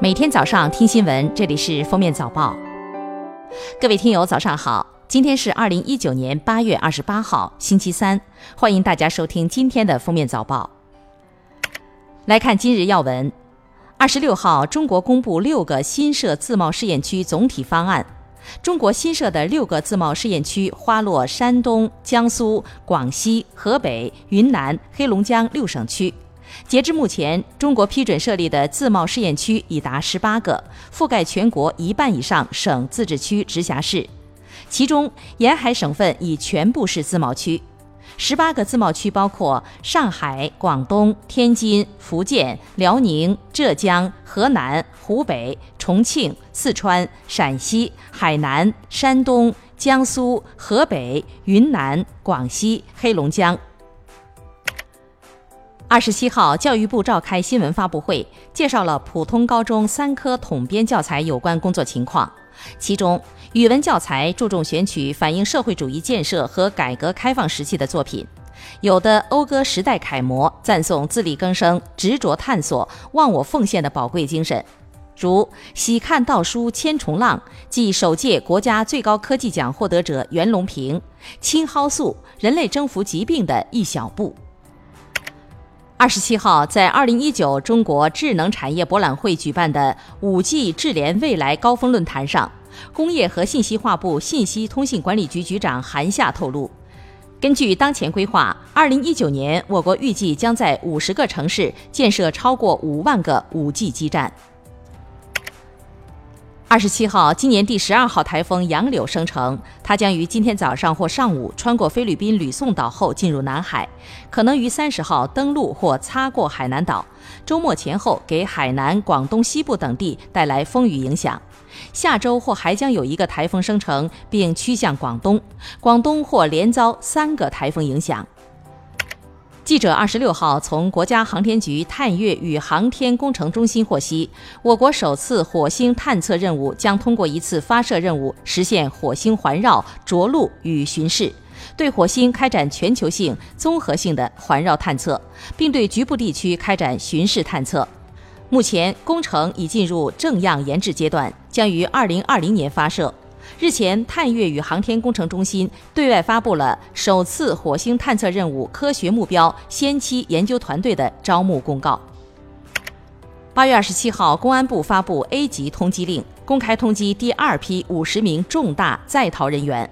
每天早上听新闻，这里是《封面早报》。各位听友，早上好！今天是二零一九年八月二十八号，星期三。欢迎大家收听今天的《封面早报》。来看今日要闻：二十六号，中国公布六个新设自贸试验区总体方案。中国新设的六个自贸试验区花落山东、江苏、广西、河北、云南、黑龙江六省区。截至目前，中国批准设立的自贸试验区已达十八个，覆盖全国一半以上省、自治区、直辖市。其中，沿海省份已全部是自贸区。十八个自贸区包括上海、广东、天津、福建、辽宁、浙江、河南、湖北、重庆、四川、陕西、海南、山东、江苏、河北、云南、广西、黑龙江。二十七号，教育部召开新闻发布会，介绍了普通高中三科统编教材有关工作情况。其中，语文教材注重选取反映社会主义建设和改革开放时期的作品，有的讴歌时代楷模，赞颂自力更生、执着探索、忘我奉献的宝贵精神，如《喜看稻书千重浪》，即首届国家最高科技奖获得者袁隆平；《青蒿素：人类征服疾病的一小步》。二十七号，在二零一九中国智能产业博览会举办的五 G 智联未来高峰论坛上，工业和信息化部信息通信管理局局长韩夏透露，根据当前规划，二零一九年我国预计将在五十个城市建设超过五万个五 G 基站。二十七号，今年第十二号台风杨柳生成，它将于今天早上或上午穿过菲律宾吕宋岛后进入南海，可能于三十号登陆或擦过海南岛，周末前后给海南、广东西部等地带来风雨影响。下周或还将有一个台风生成并趋向广东，广东或连遭三个台风影响。记者二十六号从国家航天局探月与航天工程中心获悉，我国首次火星探测任务将通过一次发射任务实现火星环绕、着陆与巡视，对火星开展全球性、综合性的环绕探测，并对局部地区开展巡视探测。目前工程已进入正样研制阶段，将于二零二零年发射。日前，探月与航天工程中心对外发布了首次火星探测任务科学目标先期研究团队的招募公告。八月二十七号，公安部发布 A 级通缉令，公开通缉第二批五十名重大在逃人员。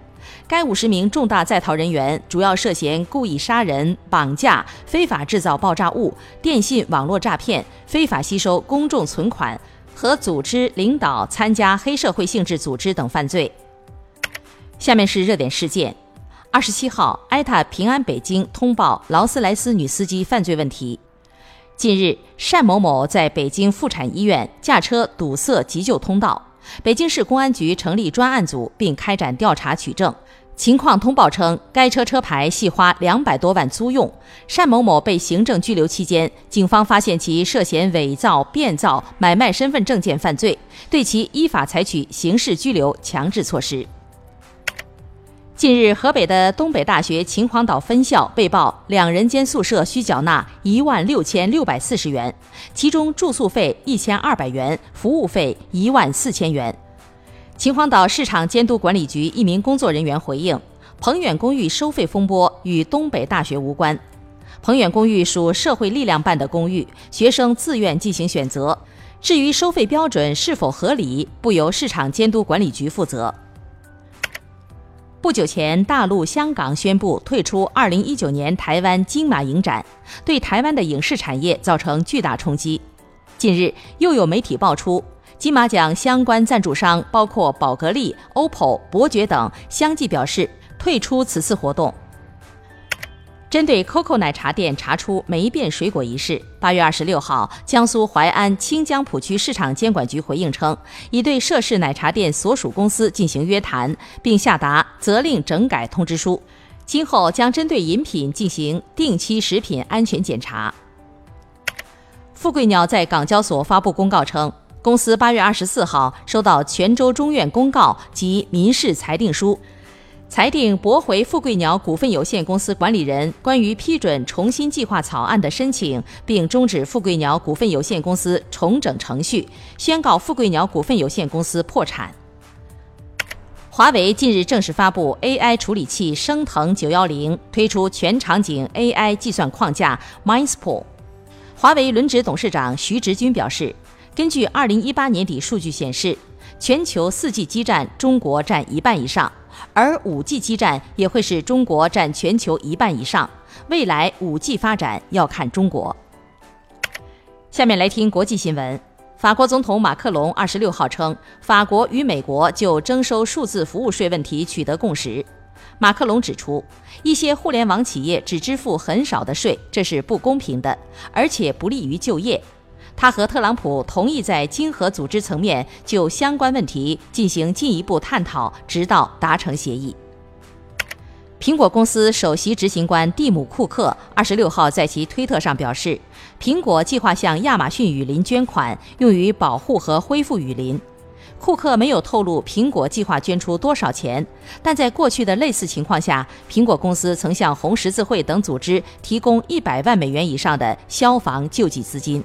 该五十名重大在逃人员主要涉嫌故意杀人、绑架、非法制造爆炸物、电信网络诈骗、非法吸收公众存款。和组织领导参加黑社会性质组织等犯罪。下面是热点事件：二十七号，艾塔平安北京通报劳斯莱斯女司机犯罪问题。近日，单某某在北京妇产医院驾车堵塞急救通道，北京市公安局成立专案组并开展调查取证。情况通报称，该车车牌系花两百多万租用。单某某被行政拘留期间，警方发现其涉嫌伪造、变造、买卖身份证件犯罪，对其依法采取刑事拘留强制措施。近日，河北的东北大学秦皇岛分校被曝两人间宿舍需缴纳一万六千六百四十元，其中住宿费一千二百元，服务费一万四千元。秦皇岛市场监督管理局一名工作人员回应：“鹏远公寓收费风波与东北大学无关。鹏远公寓属社会力量办的公寓，学生自愿进行选择。至于收费标准是否合理，不由市场监督管理局负责。”不久前，大陆香港宣布退出2019年台湾金马影展，对台湾的影视产业造成巨大冲击。近日，又有媒体爆出。金马奖相关赞助商包括宝格丽、OPPO、伯爵等，相继表示退出此次活动。针对 COCO 奶茶店查出霉变水果一事，八月二十六号，江苏淮安清江浦区市场监管局回应称，已对涉事奶茶店所属公司进行约谈，并下达责令整改通知书，今后将针对饮品进行定期食品安全检查。富贵鸟在港交所发布公告称。公司八月二十四号收到泉州中院公告及民事裁定书，裁定驳回富贵鸟股份有限公司管理人关于批准重新计划草案的申请，并终止富贵鸟股份有限公司重整程序，宣告富贵鸟股份有限公司破产。华为近日正式发布 AI 处理器升腾九幺零，推出全场景 AI 计算框架 Mindspool。华为轮值董事长徐直军表示，根据二零一八年底数据显示，全球四 G 基站中国占一半以上。而五 G 基站也会是中国占全球一半以上，未来五 G 发展要看中国。下面来听国际新闻。法国总统马克龙二十六号称，法国与美国就征收数字服务税问题取得共识。马克龙指出，一些互联网企业只支付很少的税，这是不公平的，而且不利于就业。他和特朗普同意在经合组织层面就相关问题进行进一步探讨，直到达成协议。苹果公司首席执行官蒂姆·库克二十六号在其推特上表示，苹果计划向亚马逊雨林捐款，用于保护和恢复雨林。库克没有透露苹果计划捐出多少钱，但在过去的类似情况下，苹果公司曾向红十字会等组织提供一百万美元以上的消防救济资金。